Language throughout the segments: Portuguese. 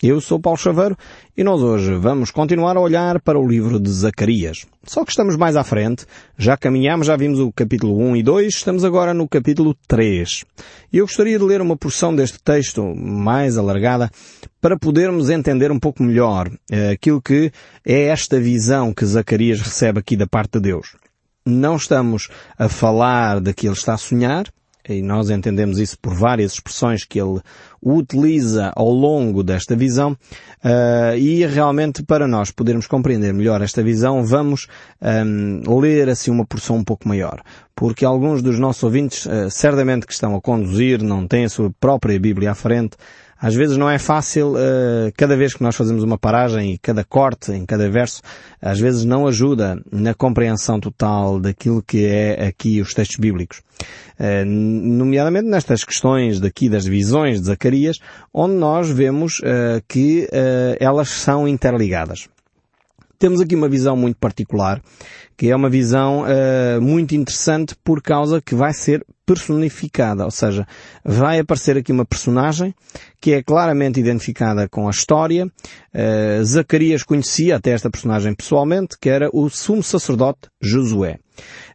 Eu sou Paulo Chaveiro e nós hoje vamos continuar a olhar para o livro de Zacarias. Só que estamos mais à frente, já caminhamos, já vimos o capítulo 1 e 2, estamos agora no capítulo 3. E eu gostaria de ler uma porção deste texto mais alargada para podermos entender um pouco melhor eh, aquilo que é esta visão que Zacarias recebe aqui da parte de Deus. Não estamos a falar de que ele está a sonhar, e nós entendemos isso por várias expressões que ele utiliza ao longo desta visão, uh, e realmente para nós podermos compreender melhor esta visão, vamos um, ler assim uma porção um pouco maior. Porque alguns dos nossos ouvintes, uh, certamente que estão a conduzir, não têm a sua própria Bíblia à frente, às vezes não é fácil, uh, cada vez que nós fazemos uma paragem e cada corte em cada verso, às vezes não ajuda na compreensão total daquilo que é aqui os textos bíblicos. Uh, nomeadamente nestas questões daqui das visões de Zacarias, onde nós vemos uh, que elas são interligadas temos aqui uma visão muito particular, que é uma visão uh, muito interessante por causa que vai ser personificada, ou seja, vai aparecer aqui uma personagem que é claramente identificada com a história. Uh, Zacarias conhecia até esta personagem pessoalmente, que era o sumo sacerdote Josué.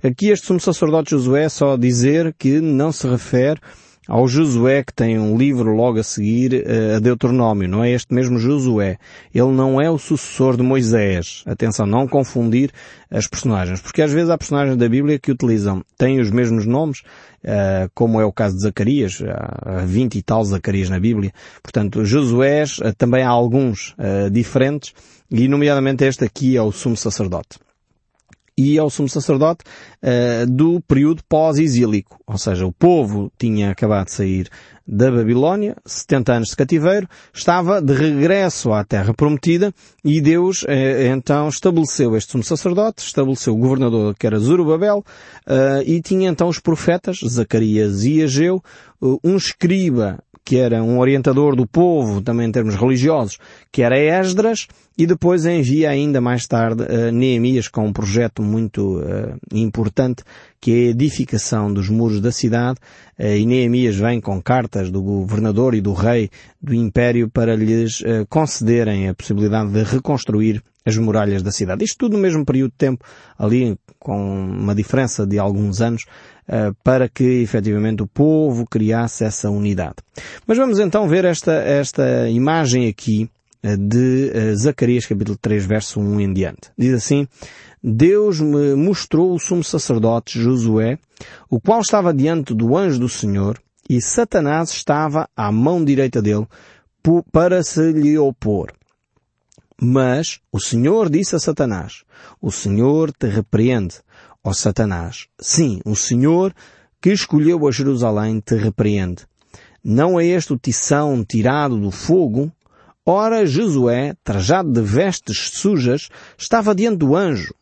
Aqui este sumo sacerdote Josué só dizer que não se refere ao Josué que tem um livro logo a seguir uh, a Deuteronômio, não é este mesmo Josué. Ele não é o sucessor de Moisés. Atenção, não confundir as personagens, porque às vezes há personagens da Bíblia que utilizam, têm os mesmos nomes, uh, como é o caso de Zacarias, há 20 e tal Zacarias na Bíblia. Portanto, Josué uh, também há alguns diferentes, e nomeadamente este aqui é o sumo sacerdote e ao sumo sacerdote uh, do período pós-exílico. Ou seja, o povo tinha acabado de sair da Babilónia, 70 anos de cativeiro, estava de regresso à terra prometida e Deus uh, então estabeleceu este sumo sacerdote, estabeleceu o governador que era Zorobabel uh, e tinha então os profetas, Zacarias e Ageu, um escriba que era um orientador do povo, também em termos religiosos, que era Esdras, e depois envia ainda mais tarde uh, Neemias com um projeto muito uh, importante, que é a edificação dos muros da cidade, uh, e Neemias vem com cartas do governador e do rei do império para lhes uh, concederem a possibilidade de reconstruir as muralhas da cidade. Isto tudo no mesmo período de tempo, ali com uma diferença de alguns anos, para que efetivamente o povo criasse essa unidade. Mas vamos então ver esta, esta imagem aqui uh, de uh, Zacarias capítulo 3 verso 1 em diante. Diz assim, Deus me mostrou o sumo sacerdote Josué, o qual estava diante do anjo do Senhor, e Satanás estava à mão direita dele para se lhe opor. Mas o Senhor disse a Satanás, o Senhor te repreende, ó Satanás. Sim, o Senhor que escolheu a Jerusalém te repreende. Não é este o tição tirado do fogo? Ora, Josué, trajado de vestes sujas, estava diante do anjo.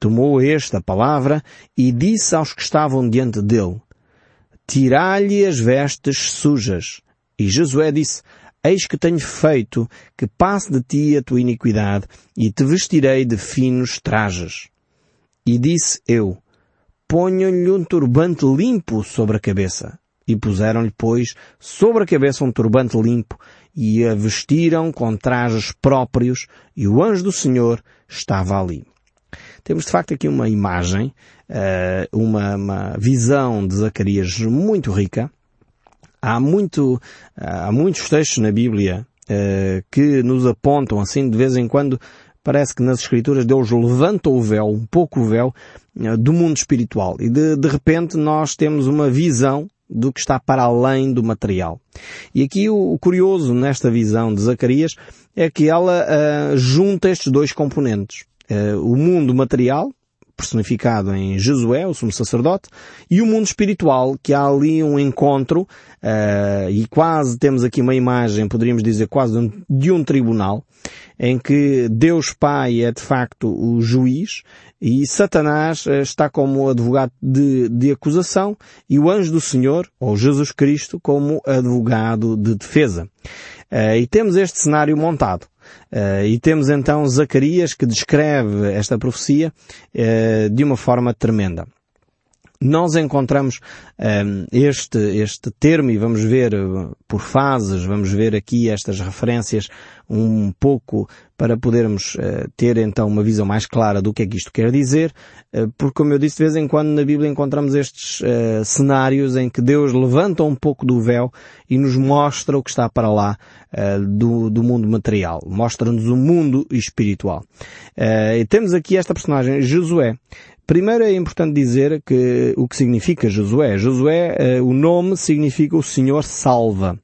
Tomou esta palavra e disse aos que estavam diante dele, Tirai-lhe as vestes sujas. E Josué disse, Eis que tenho feito que passe de ti a tua iniquidade e te vestirei de finos trajes. E disse eu, ponham-lhe um turbante limpo sobre a cabeça. E puseram-lhe, pois, sobre a cabeça um turbante limpo e a vestiram com trajes próprios e o anjo do Senhor estava ali. Temos de facto aqui uma imagem, eh, uma, uma visão de Zacarias muito rica, há muito, há muitos textos na Bíblia uh, que nos apontam assim de vez em quando parece que nas escrituras Deus levanta o véu, um pouco o véu, uh, do mundo espiritual. E de, de repente nós temos uma visão do que está para além do material. E aqui o, o curioso nesta visão de Zacarias é que ela uh, junta estes dois componentes. Uh, o mundo material, personificado em Josué, o sumo sacerdote, e o mundo espiritual, que há ali um encontro, uh, e quase temos aqui uma imagem, poderíamos dizer quase de um, de um tribunal, em que Deus Pai é de facto o juiz e Satanás uh, está como advogado de, de acusação e o anjo do Senhor, ou Jesus Cristo, como advogado de defesa. Uh, e temos este cenário montado. Uh, e temos então Zacarias que descreve esta profecia uh, de uma forma tremenda. nós encontramos um, este, este termo e vamos ver uh, por fases, vamos ver aqui estas referências um pouco para podermos uh, ter então uma visão mais clara do que é que isto quer dizer, uh, porque como eu disse, de vez em quando na Bíblia encontramos estes uh, cenários em que Deus levanta um pouco do véu e nos mostra o que está para lá do, do mundo material, mostra-nos o mundo espiritual. e temos aqui esta personagem, Josué. Primeiro é importante dizer que o que significa Josué. Josué, o nome significa o Senhor salva.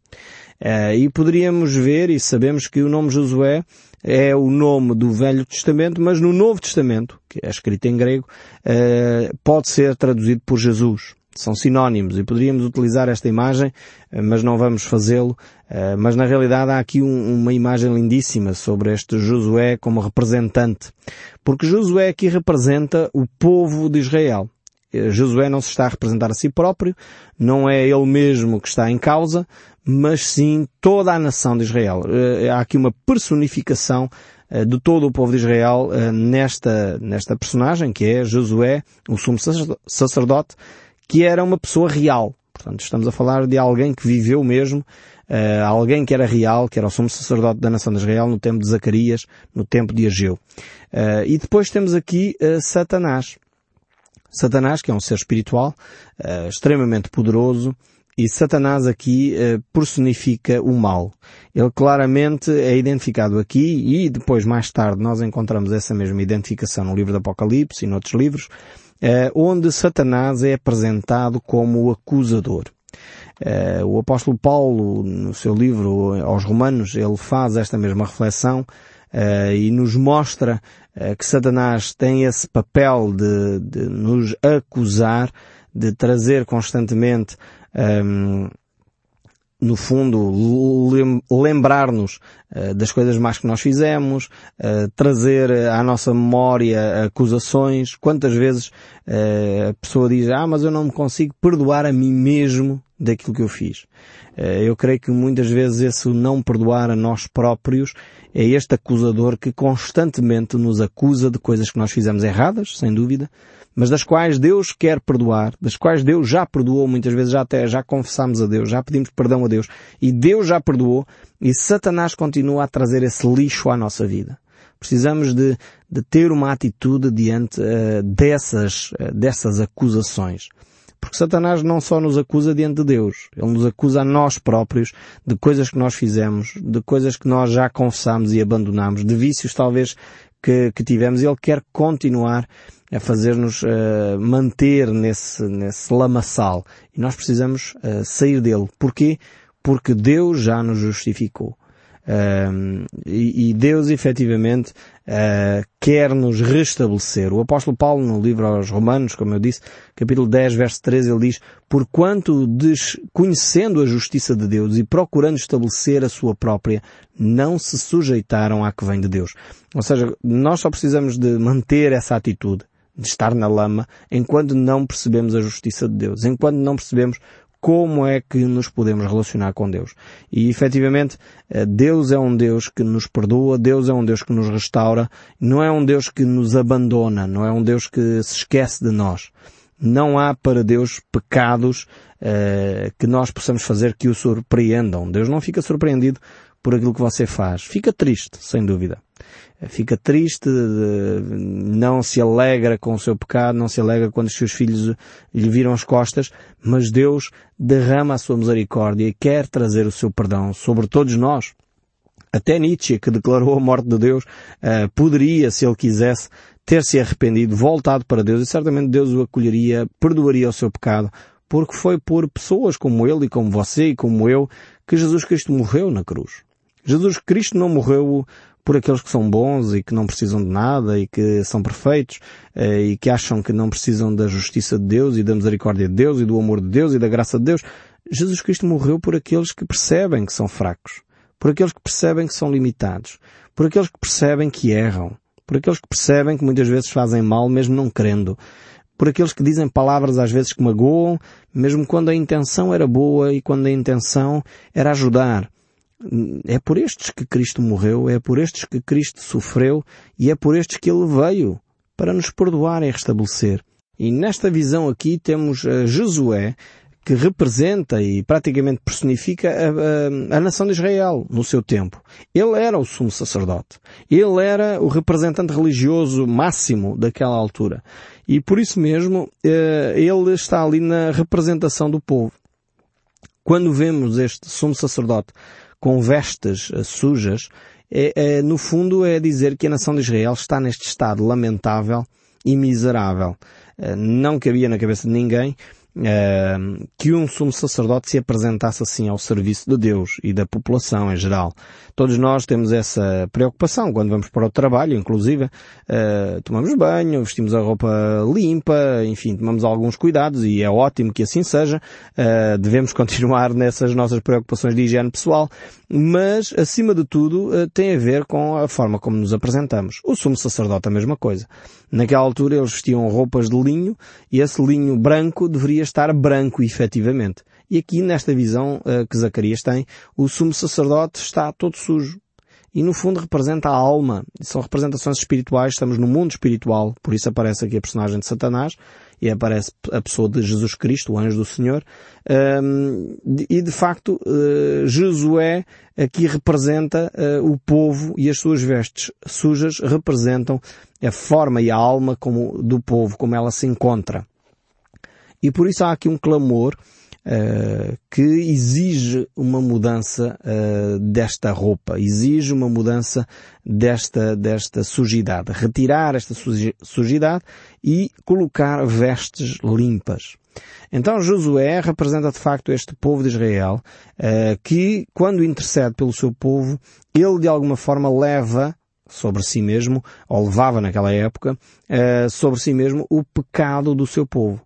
Uh, e poderíamos ver e sabemos que o nome Josué é o nome do Velho Testamento, mas no Novo Testamento, que é escrito em grego, uh, pode ser traduzido por Jesus são sinónimos e poderíamos utilizar esta imagem, eh, mas não vamos fazê-lo. Eh, mas na realidade há aqui um, uma imagem lindíssima sobre este Josué como representante. Porque Josué aqui representa o povo de Israel. Eh, Josué não se está a representar a si próprio, não é ele mesmo que está em causa, mas sim toda a nação de Israel. Há aqui uma personificação de todo o povo de Israel nesta, nesta personagem que é Josué, o sumo sacerdote, que era uma pessoa real. Portanto, estamos a falar de alguém que viveu mesmo, alguém que era real, que era o sumo sacerdote da nação de Israel no tempo de Zacarias, no tempo de Ageu. E depois temos aqui Satanás. Satanás, que é um ser espiritual, extremamente poderoso, e Satanás aqui personifica o mal. Ele claramente é identificado aqui e depois mais tarde nós encontramos essa mesma identificação no livro do Apocalipse e noutros livros, eh, onde Satanás é apresentado como o acusador. Uh, o apóstolo Paulo, no seu livro aos Romanos, ele faz esta mesma reflexão e nos mostra que Satanás tem esse papel de, de nos acusar, de trazer constantemente um, no fundo, lembrar-nos uh, das coisas más que nós fizemos, uh, trazer à nossa memória acusações. Quantas vezes uh, a pessoa diz, ah, mas eu não me consigo perdoar a mim mesmo daquilo que eu fiz. eu creio que muitas vezes esse não perdoar a nós próprios é este acusador que constantemente nos acusa de coisas que nós fizemos erradas, sem dúvida, mas das quais Deus quer perdoar, das quais Deus já perdoou, muitas vezes já até já confessamos a Deus, já pedimos perdão a Deus, e Deus já perdoou, e Satanás continua a trazer esse lixo à nossa vida. Precisamos de, de ter uma atitude diante uh, dessas, uh, dessas acusações. Porque Satanás não só nos acusa diante de Deus, ele nos acusa a nós próprios de coisas que nós fizemos, de coisas que nós já confessamos e abandonamos, de vícios talvez que, que tivemos. Ele quer continuar a fazer-nos uh, manter nesse, nesse lamaçal. E nós precisamos uh, sair dele. Porquê? Porque Deus já nos justificou. E, e, Deus efetivamente uh, quer nos restabelecer. O apóstolo Paulo no livro aos Romanos, como eu disse, capítulo 10, verso 13, ele diz, porquanto desconhecendo a justiça de Deus e procurando estabelecer a sua própria, não se sujeitaram à que vem de Deus. Ou seja, nós só precisamos de manter essa atitude de estar na lama enquanto não percebemos a justiça de Deus, enquanto não percebemos como é que nos podemos relacionar com Deus. E efetivamente, eh, Deus é um Deus que nos perdoa, Deus é um Deus que nos restaura, não é um Deus que nos abandona, não é um Deus que se esquece de nós. Não há para Deus pecados uh, que nós possamos fazer que o surpreendam. Deus não fica surpreendido por aquilo que você faz. Fica triste, sem dúvida. Fica triste, não se alegra com o seu pecado, não se alegra quando os seus filhos lhe viram as costas, mas Deus derrama a sua misericórdia e quer trazer o seu perdão sobre todos nós. Até Nietzsche, que declarou a morte de Deus, eh, poderia, se ele quisesse, ter se arrependido, voltado para Deus e certamente Deus o acolheria, perdoaria o seu pecado, porque foi por pessoas como ele e como você e como eu que Jesus Cristo morreu na cruz. Jesus Cristo não morreu por aqueles que são bons e que não precisam de nada e que são perfeitos eh, e que acham que não precisam da justiça de Deus e da misericórdia de Deus e do amor de Deus e da graça de Deus. Jesus Cristo morreu por aqueles que percebem que são fracos, por aqueles que percebem que são limitados, por aqueles que percebem que erram, por aqueles que percebem que muitas vezes fazem mal mesmo não querendo, por aqueles que dizem palavras às vezes que magoam, mesmo quando a intenção era boa e quando a intenção era ajudar. É por estes que Cristo morreu, é por estes que Cristo sofreu e é por estes que Ele veio para nos perdoar e restabelecer. E nesta visão aqui temos uh, Josué, que representa e praticamente personifica a, a, a, nação de Israel no seu tempo. Ele era o sumo sacerdote. Ele era o representante religioso máximo daquela altura. E por isso mesmo, eh, ele está ali na representação do povo. Quando vemos este sumo sacerdote com vestes eh, sujas, é, é, no fundo é dizer que a nação de Israel está neste estado lamentável e miserável. Eh, não cabia na cabeça de ninguém que um sumo sacerdote se apresentasse assim ao serviço de Deus e da população em geral. Todos nós temos essa preocupação quando vamos para o trabalho, inclusive, uh, tomamos banho, vestimos a roupa limpa, enfim, tomamos alguns cuidados e é ótimo que assim seja. Uh, devemos continuar nessas nossas preocupações de higiene pessoal, mas, acima de tudo, uh, tem a ver com a forma como nos apresentamos. O sumo sacerdote a mesma coisa. Naquela altura eles vestiam roupas de linho e esse linho branco deveria estar branco efetivamente. E aqui nesta visão uh, que Zacarias tem, o sumo sacerdote está todo sujo. E no fundo representa a alma. São representações espirituais, estamos no mundo espiritual, por isso aparece aqui a personagem de Satanás e aparece a pessoa de Jesus Cristo, o anjo do Senhor. E de facto, uh, Josué aqui representa uh, o povo e as suas vestes sujas representam a forma e a alma como, do povo, como ela se encontra. E por isso há aqui um clamor uh, que exige uma mudança uh, desta roupa, exige uma mudança desta, desta sujidade, retirar esta sujidade e colocar vestes limpas. Então Josué representa de facto este povo de Israel, uh, que quando intercede pelo seu povo, ele de alguma forma leva sobre si mesmo, ou levava naquela época, uh, sobre si mesmo o pecado do seu povo.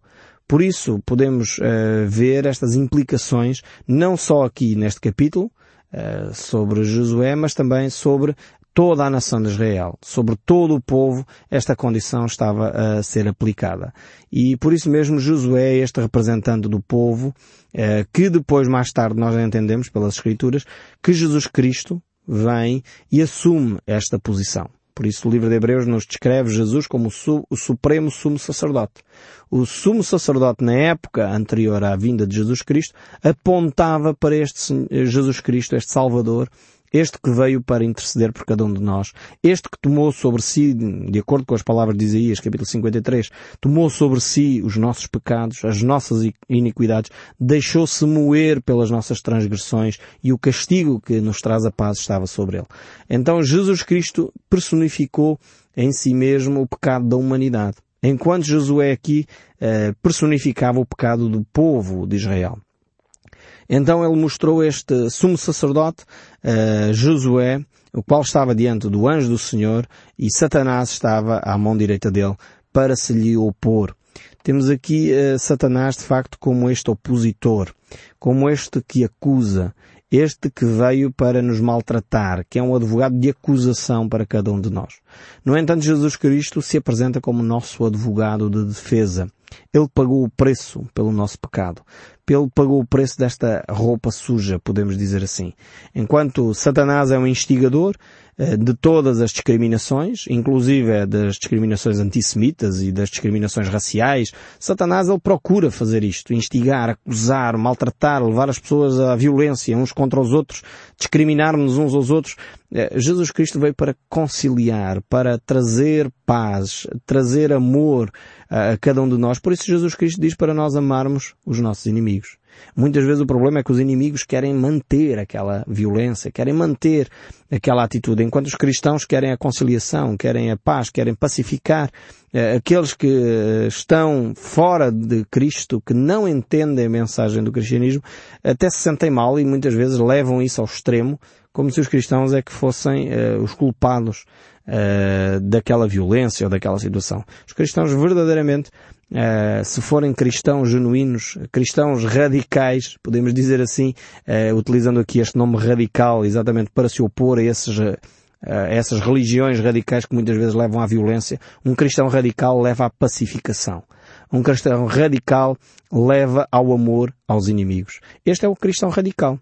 Por isso podemos uh, ver estas implicações não só aqui neste capítulo sobre Josué, mas também sobre toda a nação de Israel, sobre todo o povo, esta condição estava a ser aplicada. E por isso mesmo Josué este representante do povo, uh, que depois mais tarde nós entendemos pelas Escrituras, que Jesus Cristo vem e assume esta posição. Por isso o livro de Hebreus nos descreve Jesus como o, su o supremo sumo sacerdote. O sumo sacerdote na época anterior à vinda de Jesus Cristo apontava para este Jesus Cristo, este Salvador, este que veio para interceder por cada um de nós, este que tomou sobre si, de acordo com as palavras de Isaías, capítulo 53, tomou sobre si os nossos pecados, as nossas iniquidades, deixou-se moer pelas nossas transgressões e o castigo que nos traz a paz estava sobre ele. Então Jesus Cristo personificou em si mesmo o pecado da humanidade, enquanto Josué aqui eh, personificava o pecado do povo de Israel. Então ele mostrou este sumo sacerdote, uh, Josué, o qual estava diante do anjo do Senhor e Satanás estava à mão direita dele para se lhe opor. Temos aqui uh, Satanás de facto como este opositor, como este que acusa, este que veio para nos maltratar, que é um advogado de acusação para cada um de nós. No entanto, Jesus Cristo se apresenta como nosso advogado de defesa. Ele pagou o preço pelo nosso pecado. Ele pagou o preço desta roupa suja, podemos dizer assim. Enquanto Satanás é um instigador de todas as discriminações, inclusive das discriminações antissemitas e das discriminações raciais, Satanás ele procura fazer isto, instigar, acusar, maltratar, levar as pessoas à violência uns contra os outros, discriminar-nos uns aos outros. Eh, Jesus Cristo veio para conciliar, para trazer paz, trazer amor a cada um de nós. Por isso Jesus Cristo diz para nós amarmos os nossos inimigos. Muitas vezes o problema é que os inimigos querem manter aquela violência, querem manter aquela atitude, enquanto os cristãos querem a conciliação, querem a paz, querem pacificar eh, aqueles que eh, estão fora de Cristo, que não entendem a mensagem do cristianismo, até se sentem mal e muitas vezes levam isso ao extremo, como se os cristãos é que fossem uh, os culpados daquela violência ou daquela situação. Os cristãos verdadeiramente Uh, se forem cristãos genuínos, cristãos radicais, podemos dizer assim, uh, utilizando aqui este nome radical exatamente para se opor a esses, uh, essas religiões radicais que muitas vezes levam à violência, um cristão radical leva à pacificação. Um cristão radical leva ao amor aos inimigos. Este é o cristão radical.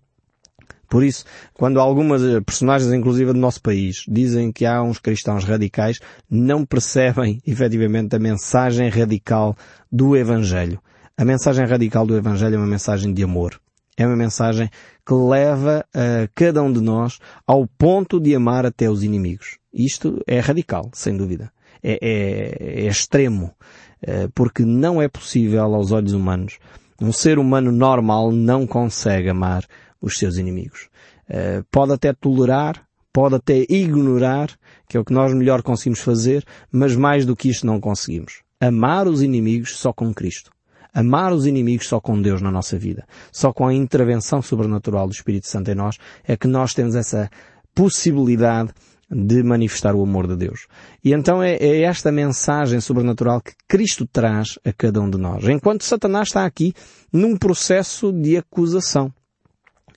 Por isso, quando algumas eh, personagens, inclusive do nosso país, dizem que há uns cristãos radicais, não percebem efetivamente a mensagem radical do Evangelho. A mensagem radical do Evangelho é uma mensagem de amor. É uma mensagem que leva a cada um de nós ao ponto de amar até os inimigos. Isto é radical, sem dúvida. É, é, é extremo. Eh, porque não é possível aos olhos humanos. Um ser humano normal não consegue amar os seus inimigos. Uh, pode até tolerar, pode até ignorar, que é o que nós melhor conseguimos fazer, mas mais do que isto não conseguimos. Amar os inimigos só com Cristo. Amar os inimigos só com Deus na nossa vida. Só com a intervenção sobrenatural do Espírito Santo em nós é que nós temos essa possibilidade de manifestar o amor de Deus. E então é, é, esta mensagem sobrenatural que Cristo traz a cada um de nós. Enquanto Satanás está aqui num processo de acusação.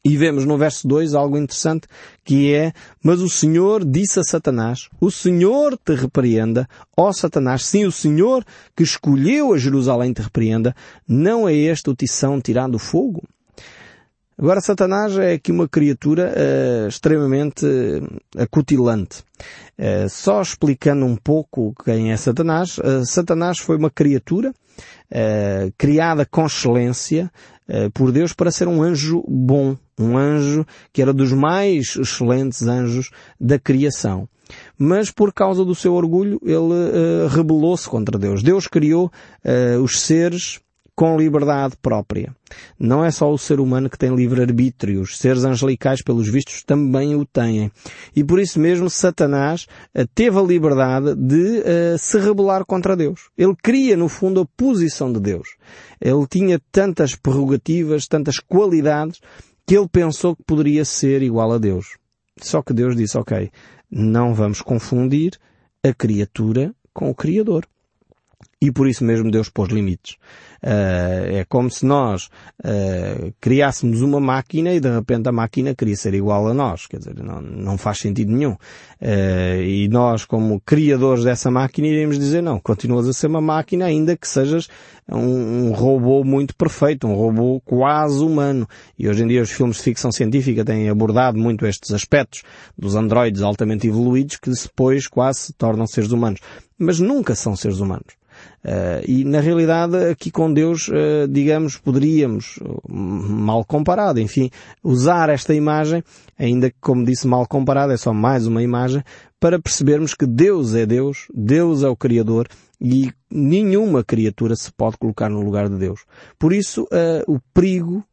E vemos no verso 2 algo interessante que é, mas o Senhor disse a Satanás, o Senhor te repreenda, ó Satanás, sim o Senhor que escolheu a Jerusalém te repreenda, não é este o tição tirado do fogo? Agora Satanás é aqui uma criatura uh, extremamente uh, acutilante. Uh, só explicando um pouco quem é Satanás, uh, Satanás foi uma criatura criada com excelência por Deus para ser um anjo bom, um anjo que era dos mais excelentes anjos da criação. Mas por causa do seu orgulho, ele rebelou-se contra Deus. Deus criou os seres com liberdade própria. Não é só o ser humano que tem livre-arbítrio. Os seres angelicais, pelos vistos, também o têm. E por isso mesmo Satanás eh, teve a liberdade de uh, se rebelar contra Deus. Ele queria, no fundo, a posição de Deus. Ele tinha tantas prerrogativas, tantas qualidades, que ele pensou que poderia ser igual a Deus. Só que Deus disse, ok, não vamos confundir a criatura com o Criador. E por isso mesmo Deus pôs limites. Uh, é como se nós uh, criássemos uma máquina e de repente a máquina queria ser igual a nós. Quer dizer, não, não faz sentido nenhum. Uh, e nós, como criadores dessa máquina, iríamos dizer, não, continuas a ser uma máquina ainda que sejas um, um robô muito perfeito, um robô quase humano. E hoje em dia os filmes de ficção científica têm abordado muito estes aspectos dos androides altamente evoluídos que depois quase se tornam seres humanos. Mas nunca são seres humanos. Uh, e na realidade aqui com Deus, uh, digamos, poderíamos, mal comparado, enfim, usar esta imagem, ainda que como disse mal comparado, é só mais uma imagem, para percebermos que Deus é Deus, Deus é o Criador e nenhuma criatura se pode colocar no lugar de Deus. Por isso, uh, o perigo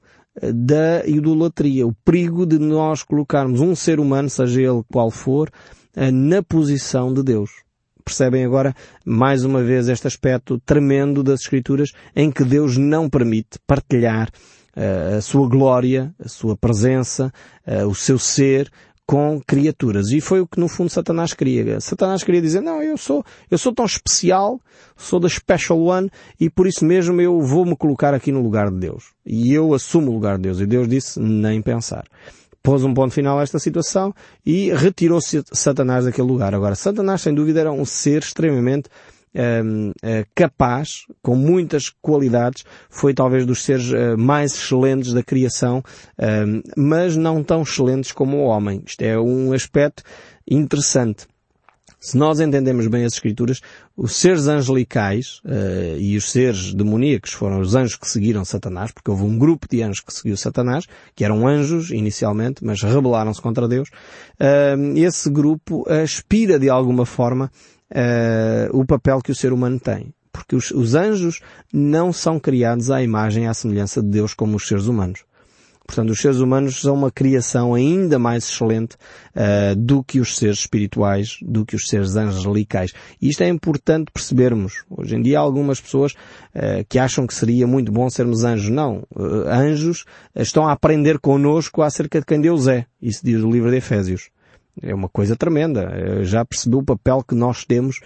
da idolatria, o perigo de nós colocarmos um ser humano, seja ele qual for, na posição de Deus percebem agora mais uma vez este aspecto tremendo das Escrituras em que Deus não permite partilhar uh, a sua glória, a sua presença, uh, o seu ser com criaturas. E foi o que no fundo Satanás queria. Satanás queria dizer, não, eu sou, eu sou tão especial, sou da Special One, e por isso mesmo eu vou me colocar aqui no lugar de Deus. E eu assumo o lugar de Deus. E Deus disse, nem pensar pôs um ponto final a esta situação e retirou-se Satanás daquele lugar. Agora, Satanás, sem dúvida, era um ser extremamente um, uh, eh, capaz, com muitas qualidades, foi talvez dos seres uh, mais excelentes da criação, um, mas não tão excelentes como o homem. Isto é um aspecto interessante. Se nós entendemos bem as Escrituras, os seres angelicais uh, e os seres demoníacos foram os anjos que seguiram Satanás, porque houve um grupo de anjos que seguiu Satanás, que eram anjos inicialmente, mas rebelaram-se contra Deus. Uh, esse grupo aspira de alguma forma uh, o papel que o ser humano tem. Porque os, os anjos não são criados à imagem e à semelhança de Deus como os seres humanos. Portanto, os seres humanos são uma criação ainda mais excelente uh, do que os seres espirituais, do que os seres angelicais. E isto é importante percebermos. Hoje em dia há algumas pessoas uh, que acham que seria muito bom sermos anjos. Não. Uh, anjos estão a aprender connosco acerca de quem Deus é. Isso diz o livro de Efésios. É uma coisa tremenda. Já percebeu o papel que nós temos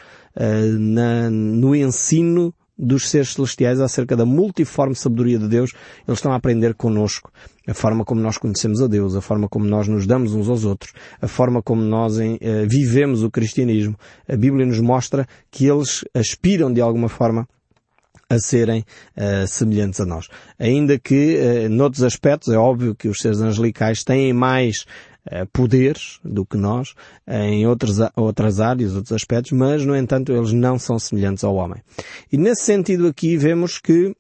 na, no ensino dos seres celestiais acerca da multiforme sabedoria de Deus, eles estão a aprender connosco a forma como nós conhecemos a Deus, a forma como nós nos damos uns aos outros, a forma como nós em, uh, vivemos o cristianismo. A Bíblia nos mostra que eles aspiram de alguma forma a serem uh, semelhantes a nós. Ainda que, uh, noutros aspectos, é óbvio que os seres angelicais têm mais uh, poderes do que nós em outros, outras áreas, outros aspectos, mas, no entanto, eles não são semelhantes ao homem. E nesse sentido aqui vemos que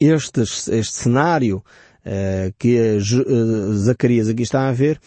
este, este cenário uh, que Zacarias aqui está a ver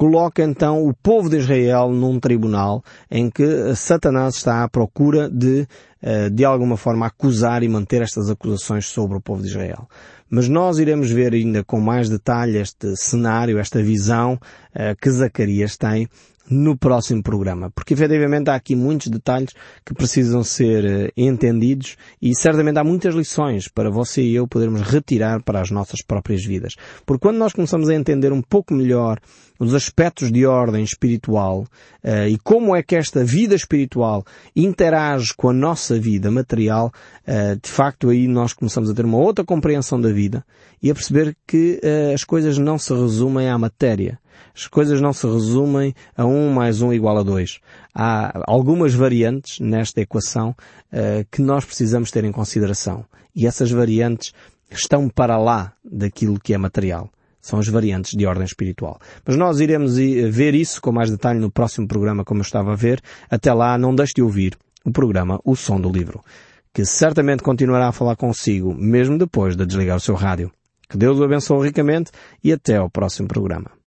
coloca então o povo de Israel num tribunal em que Satanás está à procura de, eh, de alguma forma, acusar e manter estas acusações sobre o povo de Israel. Mas nós iremos ver ainda com mais detalhe este cenário, esta visão eh, que Zacarias tem no próximo programa, porque efetivamente há aqui muitos detalhes que precisam ser uh, entendidos e certamente há muitas lições para você e eu podermos retirar para as nossas próprias vidas. Porque quando nós começamos a entender um pouco melhor os aspectos de ordem espiritual uh, e como é que esta vida espiritual interage com a nossa vida material, uh, de facto aí nós começamos a ter uma outra compreensão da vida e a perceber que as coisas não se resumem à matéria as coisas não se resumem a 1 mais 1 igual a 2. Há algumas variantes nesta equação uh, que nós precisamos ter em consideração. E essas variantes estão para lá daquilo que é material. São as variantes de ordem espiritual. Mas nós iremos ver isso com mais detalhe no próximo programa, como eu estava a ver. Até lá, não deixe de ouvir o programa O Som do Livro, que certamente continuará a falar consigo, mesmo depois de desligar o seu rádio. Que Deus o abençoe ricamente e até ao próximo programa.